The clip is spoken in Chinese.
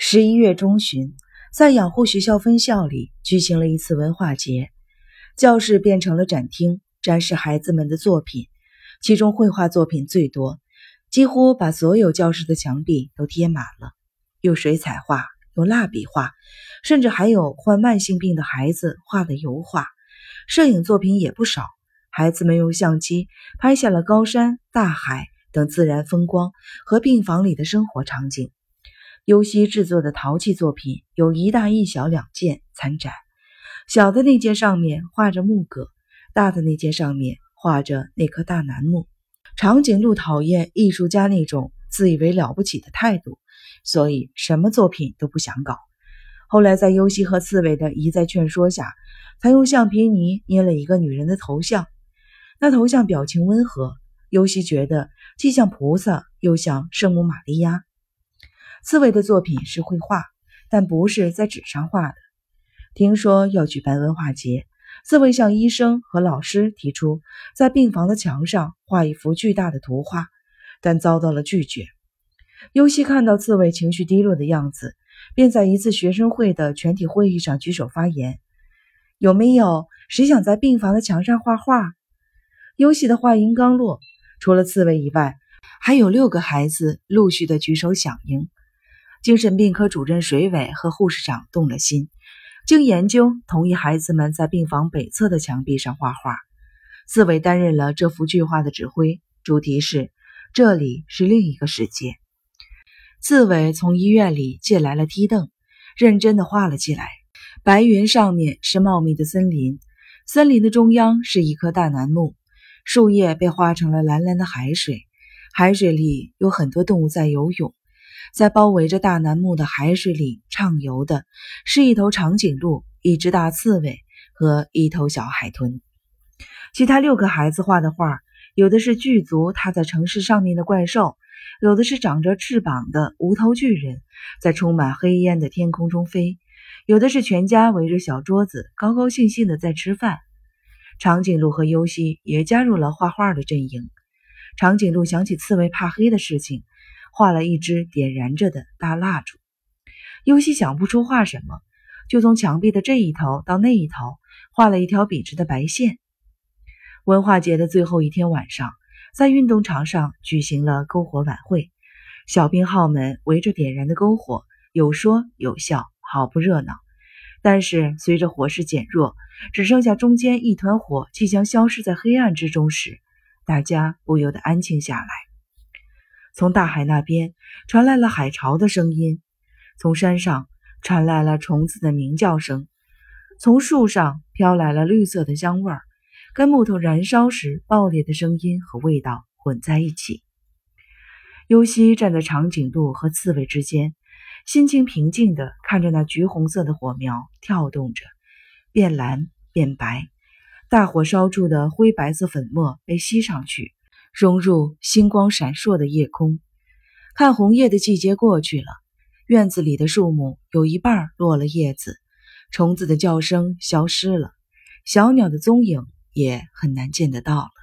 十一月中旬，在养护学校分校里举行了一次文化节，教室变成了展厅，展示孩子们的作品，其中绘画作品最多，几乎把所有教室的墙壁都贴满了。有水彩画，有蜡笔画，甚至还有患慢性病的孩子画的油画。摄影作品也不少，孩子们用相机拍下了高山、大海等自然风光和病房里的生活场景。尤西制作的陶器作品有一大一小两件参展，小的那件上面画着木葛，大的那件上面画着那棵大楠木。长颈鹿讨厌艺术家那种自以为了不起的态度，所以什么作品都不想搞。后来在尤西和刺猬的一再劝说下，才用橡皮泥捏了一个女人的头像。那头像表情温和，尤西觉得既像菩萨又像圣母玛利亚。刺猬的作品是绘画，但不是在纸上画的。听说要举办文化节，刺猬向医生和老师提出在病房的墙上画一幅巨大的图画，但遭到了拒绝。尤西看到刺猬情绪低落的样子，便在一次学生会的全体会议上举手发言：“有没有谁想在病房的墙上画画？”尤西的话音刚落，除了刺猬以外，还有六个孩子陆续的举手响应。精神病科主任水伟和护士长动了心，经研究同意孩子们在病房北侧的墙壁上画画。刺猬担任了这幅巨画的指挥，主题是“这里是另一个世界”。刺猬从医院里借来了梯凳，认真的画了起来。白云上面是茂密的森林，森林的中央是一棵大楠木，树叶被画成了蓝蓝的海水，海水里有很多动物在游泳。在包围着大楠木的海水里畅游的是一头长颈鹿、一只大刺猬和一头小海豚。其他六个孩子画的画，有的是巨足踏在城市上面的怪兽，有的是长着翅膀的无头巨人，在充满黑烟的天空中飞，有的是全家围着小桌子高高兴兴的在吃饭。长颈鹿和优西也加入了画画的阵营。长颈鹿想起刺猬怕黑的事情。画了一支点燃着的大蜡烛，尤西想不出画什么，就从墙壁的这一头到那一头画了一条笔直的白线。文化节的最后一天晚上，在运动场上举行了篝火晚会，小兵号们围着点燃的篝火，有说有笑，好不热闹。但是随着火势减弱，只剩下中间一团火即将消失在黑暗之中时，大家不由得安静下来。从大海那边传来了海潮的声音，从山上传来了虫子的鸣叫声，从树上飘来了绿色的香味儿，跟木头燃烧时爆裂的声音和味道混在一起。尤西站在长颈鹿和刺猬之间，心情平静地看着那橘红色的火苗跳动着，变蓝变白，大火烧出的灰白色粉末被吸上去。融入星光闪烁的夜空，看红叶的季节过去了，院子里的树木有一半落了叶子，虫子的叫声消失了，小鸟的踪影也很难见得到了。